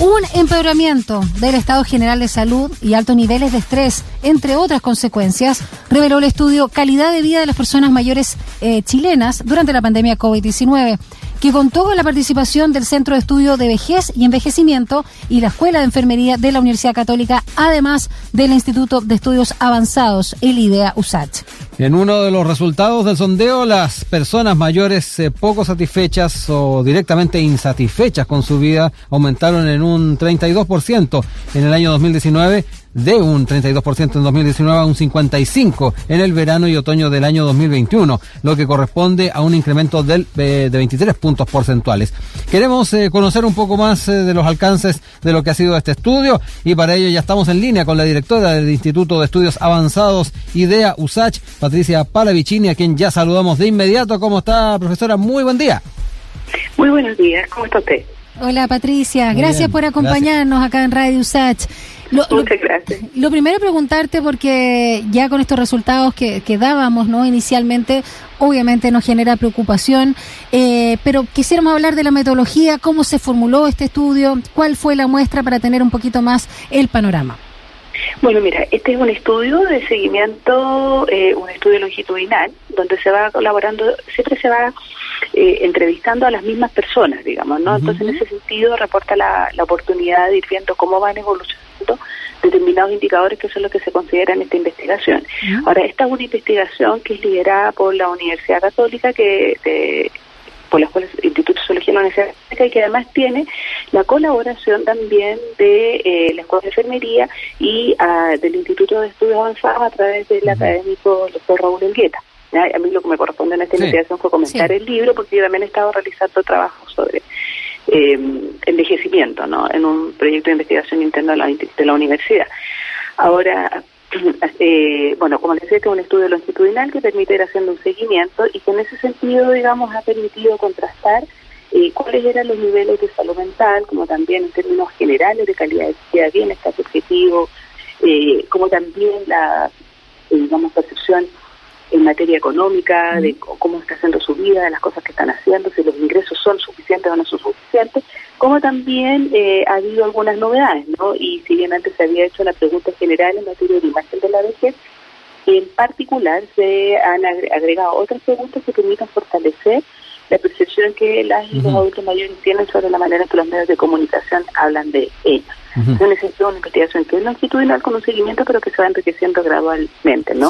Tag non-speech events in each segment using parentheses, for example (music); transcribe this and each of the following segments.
Un empeoramiento del estado general de salud y altos niveles de estrés, entre otras consecuencias, reveló el estudio Calidad de vida de las personas mayores eh, chilenas durante la pandemia COVID-19 que contó con la participación del Centro de Estudio de Vejez y Envejecimiento y la Escuela de Enfermería de la Universidad Católica, además del Instituto de Estudios Avanzados, el IDEA USACH. En uno de los resultados del sondeo, las personas mayores eh, poco satisfechas o directamente insatisfechas con su vida aumentaron en un 32% en el año 2019 de un 32% en 2019 a un 55% en el verano y otoño del año 2021, lo que corresponde a un incremento del, eh, de 23 puntos porcentuales. Queremos eh, conocer un poco más eh, de los alcances de lo que ha sido este estudio y para ello ya estamos en línea con la directora del Instituto de Estudios Avanzados IDEA USACH, Patricia Palavicini, a quien ya saludamos de inmediato. ¿Cómo está, profesora? Muy buen día. Muy buenos días, ¿cómo está usted? Hola Patricia, gracias por acompañarnos acá en Radio USACH. Lo, Muchas gracias. Lo, primero preguntarte porque ya con estos resultados que, que dábamos, ¿no? Inicialmente, obviamente nos genera preocupación, eh, pero quisiéramos hablar de la metodología, cómo se formuló este estudio, cuál fue la muestra para tener un poquito más el panorama. Bueno, mira, este es un estudio de seguimiento, eh, un estudio longitudinal, donde se va colaborando, siempre se va eh, entrevistando a las mismas personas, digamos, ¿no? Entonces, en ese sentido, reporta la, la oportunidad de ir viendo cómo van evolucionando determinados indicadores que son los que se consideran en esta investigación. Ahora, esta es una investigación que es liderada por la Universidad Católica, que de, por las cuales el Instituto de Zoología de la Universidad y que además tiene la colaboración también de eh, la Escuela de Enfermería y ah, del Instituto de Estudios Avanzados a través del académico doctor Raúl Elgueta. A mí lo que me corresponde en esta investigación fue comentar el libro porque yo también he estado realizando trabajo sobre eh, envejecimiento ¿no? en un proyecto de investigación interno de la, de la universidad. Ahora, eh, bueno, como les decía, que es un estudio longitudinal que permite ir haciendo un seguimiento y que en ese sentido, digamos, ha permitido contrastar eh, cuáles eran los niveles de salud mental, como también en términos generales de calidad de vida, bienestar objetivo, eh, como también la, digamos, percepción en materia económica, de cómo está haciendo su vida, de las cosas que están haciendo, si los ingresos son suficientes o no son suficientes, como también eh, ha habido algunas novedades, ¿no? Y si bien antes se había hecho una pregunta general en materia de imagen de la vejez, en particular se han agregado otras preguntas que permitan fortalecer la percepción que las y los adultos mayores tienen sobre la manera que los medios de comunicación hablan de ellos. Uh una investigación que es longitudinal con un seguimiento, pero que se va enriqueciendo gradualmente, ¿no?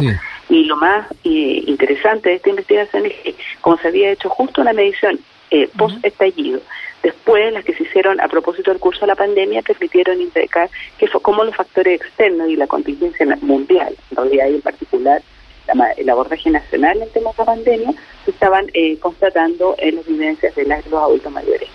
Y lo más eh, interesante de esta investigación es que, como se había hecho justo una medición eh, post-estallido, después las que se hicieron a propósito del curso de la pandemia permitieron indicar que fue como los factores externos y la contingencia mundial, en realidad en particular el abordaje nacional en temas de pandemia, se estaban eh, constatando en las vivencias de los adultos mayores.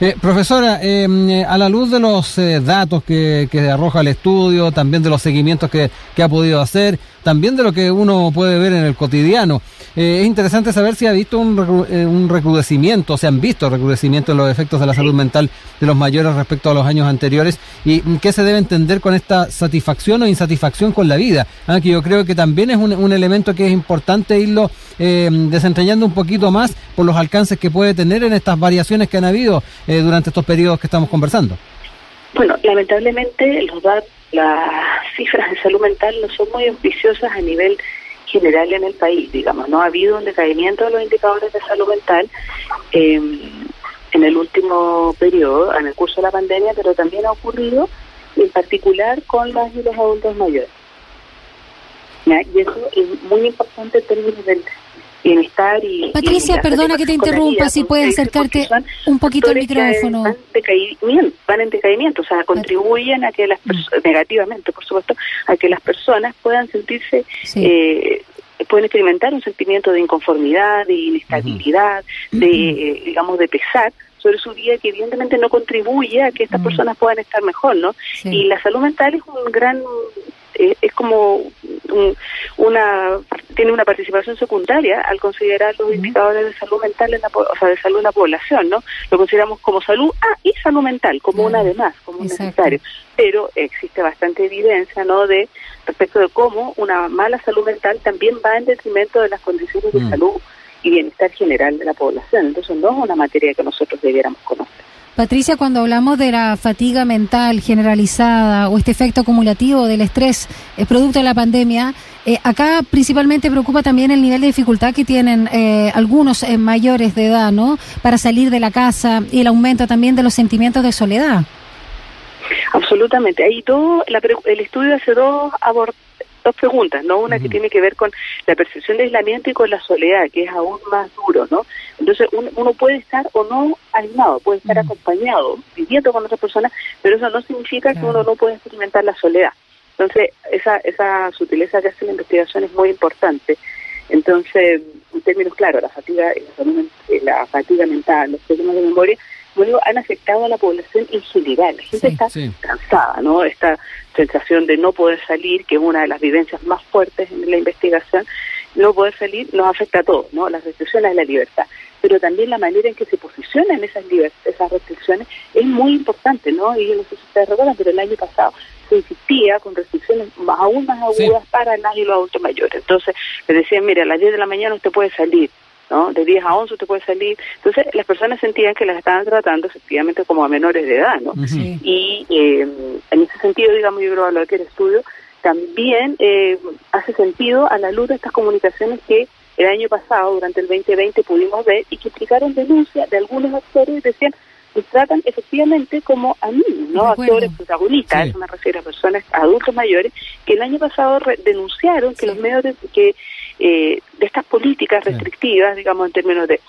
Eh, profesora, em, eh, a la luz de los eh, datos que, que, arroja el estudio, también de los seguimientos que, que, ha podido hacer, también de lo que uno puede ver en el cotidiano, es interesante saber si ha visto un, un recrudecimiento, se han visto recrudecimiento en los efectos de la salud mental de los mayores respecto a los años anteriores y mm, qué se debe entender con esta satisfacción o insatisfacción con la vida, ah, que yo creo que también es un, elemento que es importante irlo desentrañando un poquito más por los alcances que puede tener en estas variaciones que han habido eh, durante estos periodos que estamos conversando? Bueno, lamentablemente los las cifras de salud mental no son muy auspiciosas a nivel general en el país, digamos, no ha habido un decaimiento de los indicadores de salud mental em, en el último periodo, en el curso de la pandemia, pero también ha ocurrido en particular con las y los adultos mayores. Y eso es muy importante en términos del bienestar y... Patricia, perdona que te interrumpa, si puedes acercarte un poquito al micrófono. Van, van en decaimiento, o sea, contribuyen a que las personas, negativamente, por supuesto, a que las personas puedan sentirse... Eh, pueden experimentar un sentimiento de inconformidad, de inestabilidad, de, digamos, de pesar sobre su vida que evidentemente no contribuye a que estas personas puedan estar mejor, ¿no? Y la salud mental es un gran eh, es como una tiene una participación secundaria al considerar los indicadores de salud mental en la o sea de salud en la población no lo consideramos como salud ah y salud mental como una de más como un necesario. Pero existe bastante evidencia no de respecto de cómo una mala salud mental también va en detrimento de las condiciones de salud y bienestar general de la población. Entonces no es una materia que nosotros debiéramos conocer Patricia, cuando hablamos de la fatiga mental generalizada o este efecto acumulativo del estrés eh, producto de la pandemia, eh, acá principalmente preocupa también el nivel de dificultad que tienen eh, algunos mayores de edad, ¿no? Para salir de la casa y el aumento también de los sentimientos de soledad. Absolutamente. Ahí todo, el estudio hace dos dos preguntas, ¿no? Una que tiene que ver con la percepción de aislamiento y con la soledad, que es aún más duro, ¿no? Entonces uno, puede estar o no aislado, puede estar acompañado, viviendo con otras personas, pero eso no significa que uno no pueda experimentar la soledad. Entonces, esa, esa sutileza que hace la investigación es muy importante. Entonces, en términos claros, la fatiga, la fatiga mental, los problemas de memoria, han afectado a la población en general. La gente está cansada, ¿no? Esta sensación de no poder salir, que es una de las vivencias más fuertes en la investigación, no poder salir nos afecta a todos, ¿no? Las restricciones a la libertad. Pero también la manera en que se posicionan esas, esas restricciones es muy importante, ¿no? Y yo no sé si ustedes recuerdan, pero el año pasado se insistía con restricciones más, aún más agudas para nadie los adultos mayores. Entonces, le decían, mire, a las 10 de la mañana usted puede salir, ¿no? De 10 a 11 usted puede salir. Entonces las personas sentían que las estaban tratando efectivamente como a menores de edad, ¿no? Y eh, en ese sentido, digamos, yo creo que el estudio también eh, hace sentido a la luz de estas comunicaciones que el año pasado, durante el 2020, pudimos ver y que explicaron denuncias de algunos actores y decían que tratan efectivamente como a niños, ¿no? Actores protagonistas, eso me refiero a personas, adultos mayores, que el año pasado denunciaron que los medios de, que eh, de estas políticas restrictivas, digamos, en términos de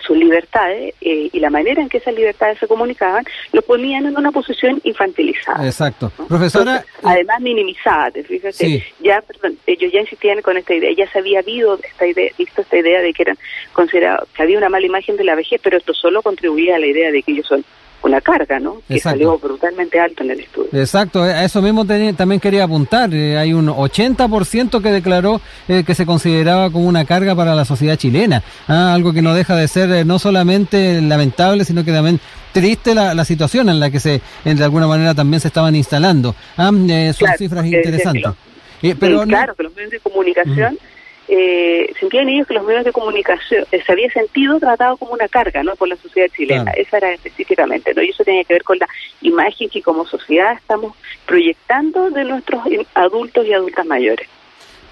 sus libertades eh, y la manera en que esas libertades se comunicaban, lo ponían en una posición infantilizada. Exacto. Profesora. además minimizada, fíjate. Ya, perdón, ellos ya insistían con esta idea, ya se había habido esta idea, visto esta idea de que eran considerados, que había una mala imagen de la vejez, pero esto solo contribuía a la idea de que ellos son una carga, ¿no? Que salió brutalmente alto en el estudio. Exacto, a eso mismo también quería apuntar. Eh, hay un 80% que declaró eh, que se consideraba como una carga para la sociedad chilena. ¿ah? algo que no deja de ser eh, no solamente lamentable, sino que también triste la, situación en la que se, de alguna manera también se estaban instalando. ¿ah? son cifras interesantes. pero claro, que los medios de comunicación eh, sentían ellos que los medios de comunicación eh, se había sentido tratado como una carga no por la sociedad chilena. Esa era específicamente no y eso tenía que ver con la imagen que como sociedad estamos proyectando de nuestros adultos y adultas mayores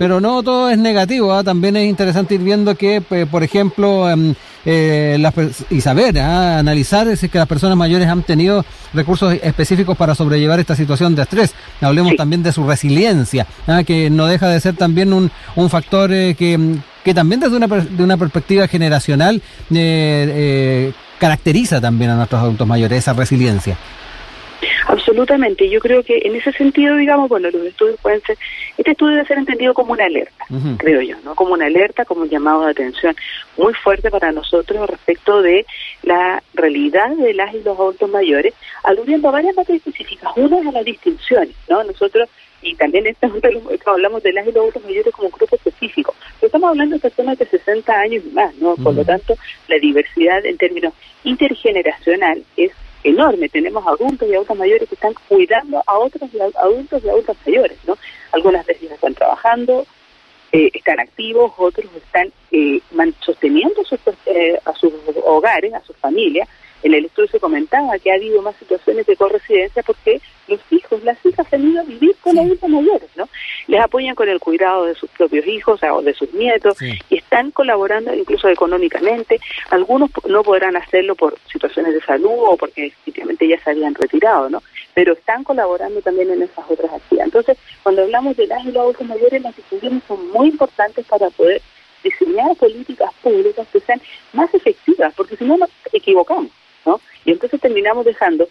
pero no todo es negativo, ¿ah? también es interesante ir viendo que, pues, por ejemplo, em, eh, y saber, ¿ah? analizar es que las personas mayores han tenido recursos específicos para sobrellevar esta situación de estrés. Hablemos también de su resiliencia, ¿ah? que no deja de ser también un, un factor eh, que, que también desde una, de una perspectiva generacional eh, caracteriza también a nuestros adultos mayores, esa resiliencia. Absolutamente. Yo creo que en ese sentido, digamos, bueno, los estudios pueden ser, este estudio debe ser entendido como una alerta, creo yo, ¿no? Como una alerta, como un llamado de atención muy fuerte para nosotros respecto de la realidad de las y los adultos mayores, aludiendo a varias materias específicas. Una es a las distinciones, ¿no? Nosotros y también hablamos de las y los adultos mayores como un grupo específico. Pero estamos hablando de personas de 60 años y más, ¿no? Por lo tanto, la diversidad en términos intergeneracional es enorme. Tenemos adultos y adultas mayores que están cuidando a otros adultos y adultas mayores, ¿no? Algunas veces están trabajando, eh, están activos, otros están eh, sosteniendo eh, a sus hogares, a sus familias. En el estudio se comentaba que ha habido más situaciones de corresidencia porque los hijos, las hijas han ido a vivir con adultos mayores, ¿no? Les apoyan con el cuidado de sus propios hijos o de sus nietos y están colaborando incluso económicamente. Algunos no podrán hacerlo por situaciones de salud o porque simplemente ya se habían retirado, ¿no? Pero están colaborando también en esas otras actividades. Entonces, cuando hablamos de las y los adultos mayores, las decisiones son muy importantes para poder diseñar políticas públicas que sean más efectivas, porque si no nos equivocamos, ¿no? Y entonces terminamos dejando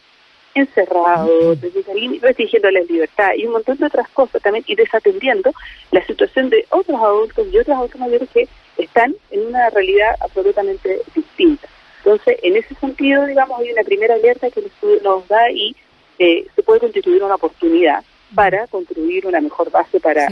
encerrados, restringiendo la libertad y un montón de otras cosas también y desatendiendo la situación de otros adultos y otros adultos mayores que están en una realidad absolutamente distinta. Entonces, en ese sentido, digamos, hay una primera alerta que nos da y eh, se puede constituir una oportunidad para construir una mejor base para,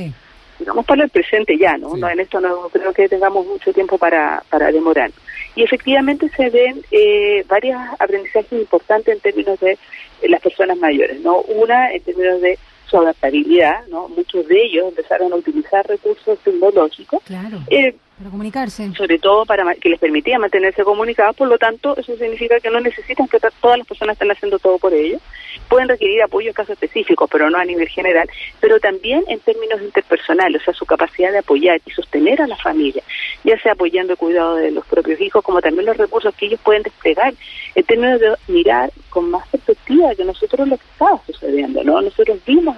digamos, para el presente ya, ¿no? ¿no? En esto no creo que tengamos mucho tiempo para, para demorar. Y efectivamente se ven eh, varios aprendizajes importantes en términos de eh, las personas mayores, ¿no? Una en términos de su adaptabilidad, ¿no? Muchos de ellos empezaron a utilizar recursos tecnológicos, eh, Para comunicarse. Sobre todo para que les permitía mantenerse comunicados, por lo tanto, eso significa que no necesitan que todas las personas estén haciendo todo por ellos. Pueden requerir apoyo en casos específicos, pero no a nivel general, pero también en términos interpersonales, o sea, su capacidad de apoyar y sostener a la familia, ya sea apoyando el cuidado de los propios hijos, como también los recursos que ellos pueden desplegar, en términos de mirar con más perspectiva que nosotros lo que estaba sucediendo, ¿no? Nosotros vimos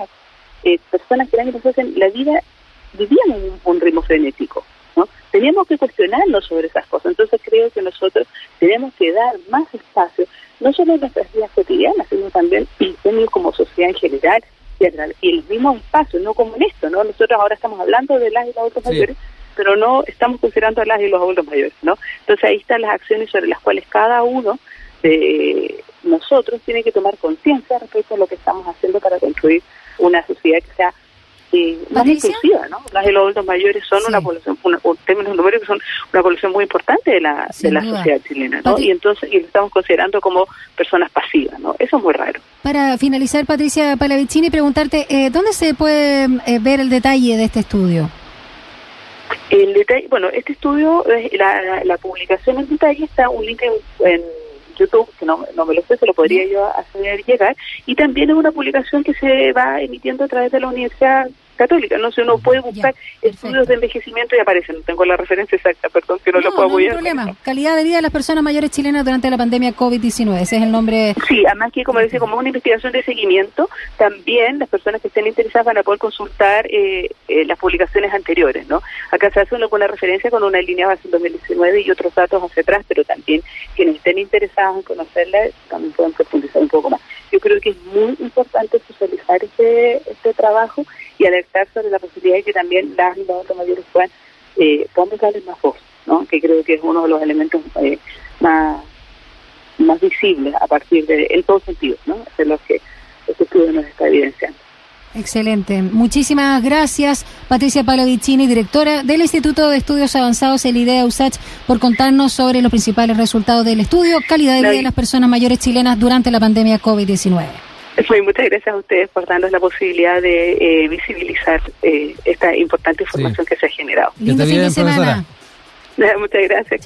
eh, personas que año pasado la vida vivían en un ritmo frenético Teníamos que cuestionarnos sobre esas cosas. Entonces creo que nosotros tenemos que dar más espacio, no solo en nuestras vidas cotidianas, sino también (clears throat) en como sociedad en general y en los mismos espacios, no como en esto, ¿no? Nosotros ahora estamos hablando de las y los adultos mayores, pero no estamos considerando a las y los adultos mayores, ¿no? Entonces ahí están las acciones sobre las cuales cada uno de nosotros tiene que tomar conciencia respecto a lo que estamos haciendo para construir una sociedad que sea y más inclusiva, ¿no? Las de los adultos mayores son una población, una, términos numéricos son una población muy importante de la, de la sociedad chilena, ¿no? Y entonces y lo estamos considerando como personas pasivas, ¿no? Eso es muy raro. Para finalizar, Patricia Palavicini, preguntarte, eh, ¿dónde se puede eh, ver el detalle de este estudio? El detalle, bueno, este estudio, la, la, publicación en detalle está un link en YouTube, que no, no me lo sé, se lo podría yo hacer llegar, y también es una publicación que se va emitiendo a través de la Universidad católica, no sé, uno puede buscar estudios de envejecimiento y aparecen, no tengo la referencia exacta, perdón, que no, lo puedo no hay problema, calidad de vida de las personas mayores chilenas durante la pandemia COVID-19, ese es el nombre. Sí, además que como decía, como una investigación de seguimiento, también las personas que estén interesadas van a poder consultar eh, eh, las publicaciones anteriores, ¿no? Acá se hace una, una referencia con una línea base en 2019 y otros datos hacia atrás, pero también quienes estén interesados en conocerla también pueden profundizar un poco más. Yo creo que es muy importante socializar este, este trabajo y alertar sobre la posibilidad de que también las y los mayores puedan, eh, más voz, ¿no? que creo que es uno de los elementos eh, más, más visibles a partir de, en todos sentidos, ¿no? de los que este estudio nos está evidenciando. Excelente. Muchísimas gracias, Patricia Palovicini, directora del Instituto de Estudios Avanzados, el IDEA USACH, por contarnos sobre los principales resultados del estudio, calidad de vida de las personas mayores chilenas durante la pandemia COVID-19 muchas gracias a ustedes por darnos la posibilidad de eh, visibilizar eh, esta importante información que se ha generado. Lindo fin de semana. (laughs) Muchas gracias.